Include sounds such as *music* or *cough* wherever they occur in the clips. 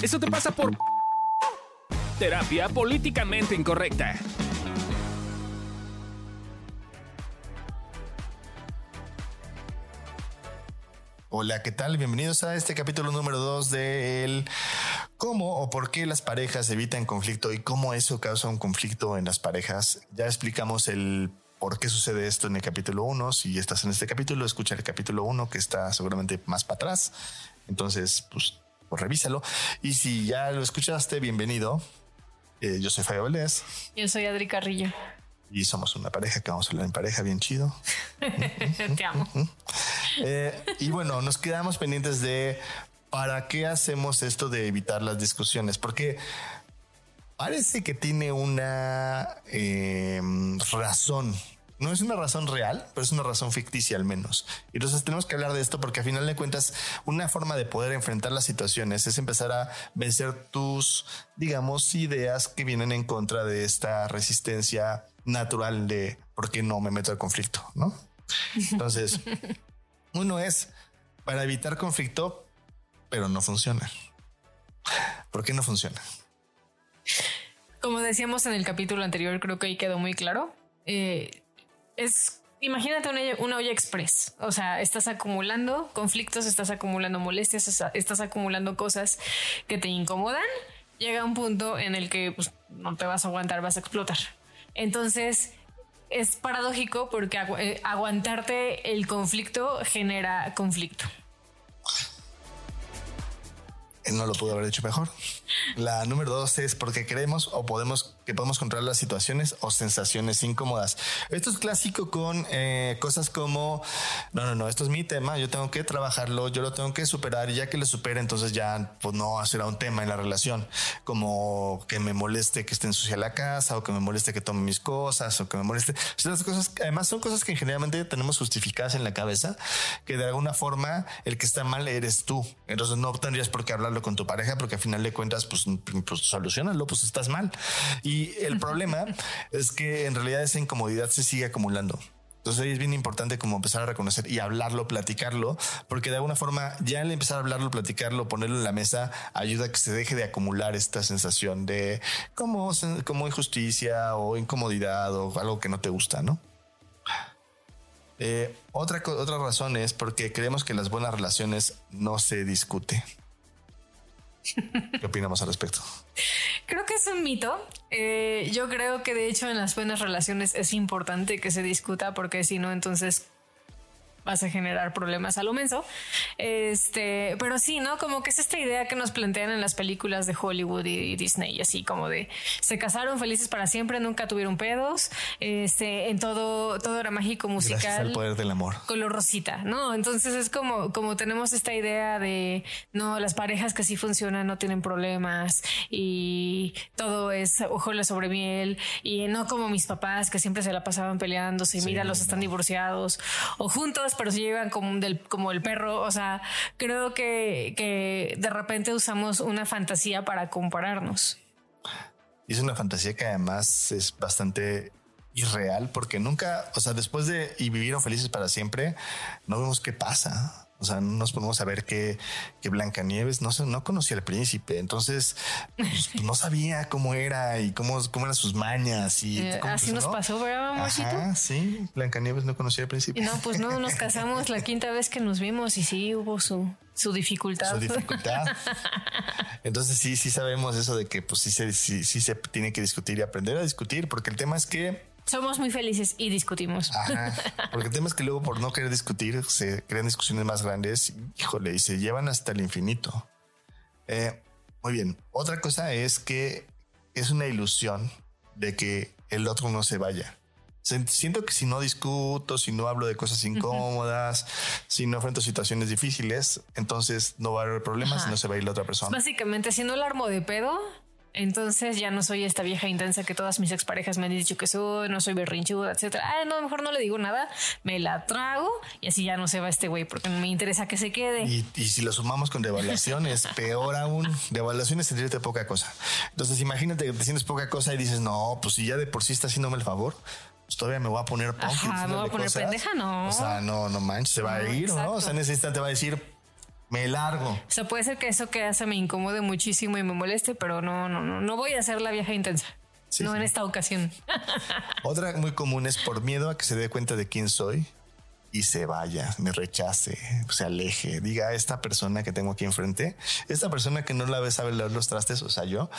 Eso te pasa por terapia políticamente incorrecta. Hola, ¿qué tal? Bienvenidos a este capítulo número 2 de el cómo o por qué las parejas evitan conflicto y cómo eso causa un conflicto en las parejas. Ya explicamos el por qué sucede esto en el capítulo 1. Si estás en este capítulo, escucha el capítulo 1 que está seguramente más para atrás. Entonces, pues, pues revísalo. Y si ya lo escuchaste, bienvenido. Eh, yo soy Fabio Vélez. Yo soy Adri Carrillo. Y somos una pareja que vamos a hablar en pareja bien chido. *laughs* Te amo. Eh, y bueno, nos quedamos pendientes de para qué hacemos esto de evitar las discusiones, porque parece que tiene una eh, razón. No es una razón real, pero es una razón ficticia al menos. Y entonces tenemos que hablar de esto porque a final de cuentas una forma de poder enfrentar las situaciones es empezar a vencer tus, digamos, ideas que vienen en contra de esta resistencia natural de por qué no me meto al conflicto, ¿no? Entonces, *laughs* uno es para evitar conflicto, pero no funciona. ¿Por qué no funciona? Como decíamos en el capítulo anterior, creo que ahí quedó muy claro. Eh, es imagínate una, olla express. O sea, estás acumulando conflictos, estás acumulando molestias, estás acumulando cosas que te incomodan. Llega un punto en el que pues, no te vas a aguantar, vas a explotar. Entonces, es paradójico porque eh, aguantarte el conflicto genera conflicto. No lo pudo haber hecho mejor. La número dos es porque queremos o podemos que podemos controlar las situaciones o sensaciones incómodas. Esto es clásico con eh, cosas como no, no, no, esto es mi tema, yo tengo que trabajarlo, yo lo tengo que superar y ya que lo supere, entonces ya pues no será un tema en la relación, como que me moleste que esté ensucia la casa o que me moleste que tome mis cosas o que me moleste. Estas cosas, además son cosas que generalmente tenemos justificadas en la cabeza, que de alguna forma el que está mal eres tú. Entonces no tendrías por qué hablarlo con tu pareja porque al final de cuentas, pues, pues solucionalo, pues estás mal. Y y el problema *laughs* es que en realidad esa incomodidad se sigue acumulando. Entonces es bien importante como empezar a reconocer y hablarlo, platicarlo, porque de alguna forma ya al empezar a hablarlo, platicarlo, ponerlo en la mesa, ayuda a que se deje de acumular esta sensación de como, como injusticia o incomodidad o algo que no te gusta, ¿no? Eh, otra, otra razón es porque creemos que las buenas relaciones no se discute. ¿Qué opinamos al respecto? Creo que es un mito. Eh, yo creo que de hecho en las buenas relaciones es importante que se discuta porque si no, entonces vas a generar problemas a lo menso. Este, pero sí, ¿no? Como que es esta idea que nos plantean en las películas de Hollywood y Disney, así como de se casaron felices para siempre, nunca tuvieron pedos, este, en todo, todo era mágico musical. Gracias al poder del amor. Color rosita, ¿no? Entonces es como, como tenemos esta idea de, no, las parejas que sí funcionan no tienen problemas y todo es ojoles sobre miel y no como mis papás que siempre se la pasaban peleándose y mira, los están divorciados o juntos pero se llevan como, del, como el perro. O sea, creo que, que de repente usamos una fantasía para compararnos. Es una fantasía que además es bastante irreal porque nunca, o sea, después de y vivieron felices para siempre, no vemos qué pasa. O sea, no nos podemos saber que, que Blancanieves no, no conocía al príncipe. Entonces pues, no sabía cómo era y cómo, cómo eran sus mañas. Y eh, así nos pasó, ¿verdad, Ajá, sí, Blancanieves no conocía al príncipe. Y no, pues no, nos casamos la quinta vez que nos vimos y sí hubo su, su dificultad. Su dificultad. Entonces sí, sí sabemos eso de que pues sí se, sí, sí se tiene que discutir y aprender a discutir, porque el tema es que somos muy felices y discutimos. porque el tema es que luego por no querer discutir se crean discusiones más grandes, híjole, y se llevan hasta el infinito. Eh, muy bien. Otra cosa es que es una ilusión de que el otro no se vaya. Siento que si no discuto, si no hablo de cosas incómodas, si no enfrento situaciones difíciles, entonces no va a haber problemas y no se va a ir la otra persona. Básicamente, si no el armo de pedo, entonces ya no soy esta vieja intensa que todas mis exparejas me han dicho que soy, no soy berrinchuda, etcétera. Ah, no, mejor no le digo nada, me la trago y así ya no se va este güey porque me interesa que se quede. Y, si lo sumamos con devaluaciones, *laughs* peor aún. Devaluaciones es sentirte poca cosa. Entonces imagínate que te sientes poca cosa y dices, no, pues si ya de por sí está haciéndome el favor, pues todavía me voy a poner Ajá, me voy a poner pendeja, no. O sea, no, no manches, se va a ir, ¿no? O sea, en ese instante va a decir, Me largo. O sea, puede ser que eso que hace me incomode muchísimo y me moleste, pero no, no, no, no voy a hacer la vieja intensa. Sí, no sí. en esta ocasión. *laughs* Otra muy común es por miedo a que se dé cuenta de quién soy y se vaya, me rechace, se aleje, diga a esta persona que tengo aquí enfrente, esta persona que no la ve sabe lavar los trastes, o sea, yo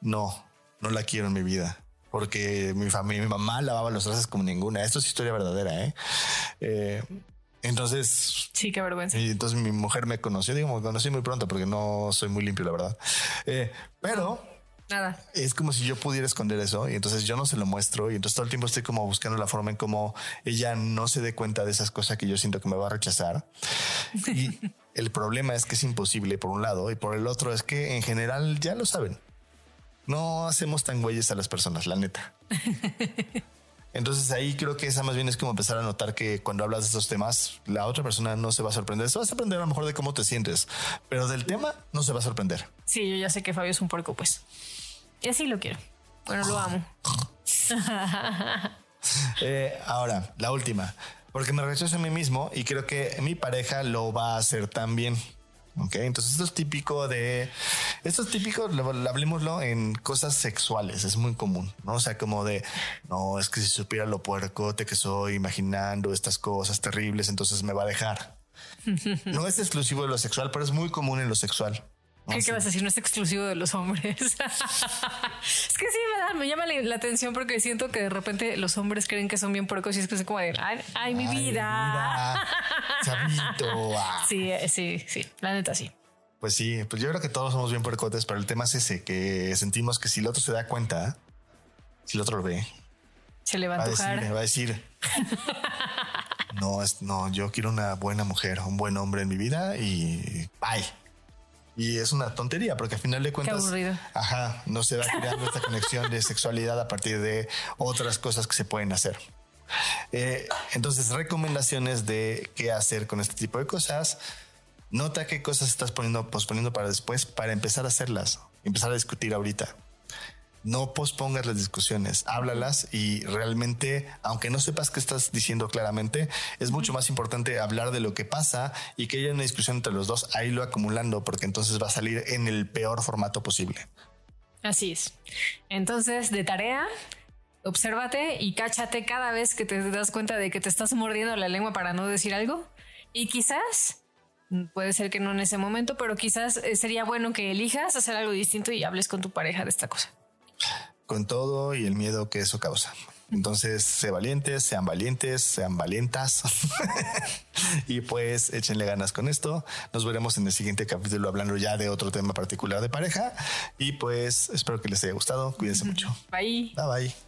no, no la quiero en mi vida. Porque mi familia, mi mamá lavaba los trastes como ninguna. Esto es historia verdadera, ¿eh? Eh, entonces, Sí, qué vergüenza. y entonces mi mujer me conoció, digo, me conocí muy pronto porque no soy muy limpio, la verdad. Eh, pero Nada. es como si yo pudiera esconder eso y entonces yo no se lo muestro y entonces todo el tiempo estoy como buscando la forma en cómo ella no se dé cuenta de esas cosas que yo siento que me va a rechazar. Y *laughs* el problema es que es imposible por un lado y por el otro es que en general ya lo saben. No hacemos tan güeyes a las personas, la neta. *laughs* Entonces ahí creo que esa más bien es como empezar a notar que cuando hablas de estos temas, la otra persona no se va a sorprender. Se va a sorprender a lo mejor de cómo te sientes, pero del tema no se va a sorprender. Sí, yo ya sé que Fabio es un puerco, pues. Y así lo quiero. Bueno, lo amo. *laughs* Eh, ahora, la última, porque me rechazo a mí mismo y creo que mi pareja lo va a hacer también. Ok, entonces esto es típico de, esto es típico, lo- lo- hablemoslo en cosas sexuales, es muy común, ¿no? O sea, como de, no, es que si supiera lo puercote que soy imaginando estas cosas terribles, entonces me va a dejar. *laughs* No es exclusivo de lo sexual, pero es muy común en lo sexual. ¿Qué, vas a decir? No es exclusivo de los hombres. *laughs* es que sí me, da, me llama la, la atención porque siento que de repente los hombres creen que son bien puercos y es que es como de, ay, ay, mi Ay, vida. Chavito, ah. Sí, eh, sí, sí. La neta sí. Pues sí, pues yo creo que todos somos bien puercotes, pero el tema es ese, que sentimos que si el otro se da cuenta, si el otro lo ve, Se le va a va a decir, va a decir, *laughs* no, es, no, yo quiero una buena mujer, un buen hombre en mi vida y bye. Y es una tontería, porque al final de cuentas, aburrido. ajá, no se va creando esta conexión de sexualidad a partir de otras cosas que se pueden hacer. Eh, entonces, recomendaciones de qué hacer con este tipo de cosas. Nota qué cosas estás poniendo, posponiendo para después para empezar a hacerlas, empezar a discutir ahorita. No pospongas las discusiones, háblalas y realmente, aunque no sepas qué estás diciendo claramente, es mucho más importante hablar de lo que pasa y que haya una discusión entre los dos, ahí lo acumulando, porque entonces va a salir en el peor formato posible. Así es. Entonces, de tarea, obsérvate y cáchate cada vez que te das cuenta de que te estás mordiendo la lengua para no decir algo. Y quizás, puede ser que no en ese momento, pero quizás eh, sería bueno que elijas hacer algo distinto y hables con tu pareja de esta cosa. Con todo y el miedo que eso causa. Entonces, sé valientes, sean valientes, sean valientas. *laughs* y pues échenle ganas con esto. Nos veremos en el siguiente capítulo hablando ya de otro tema particular de pareja. Y pues espero que les haya gustado. Cuídense mucho. Bye. Bye bye.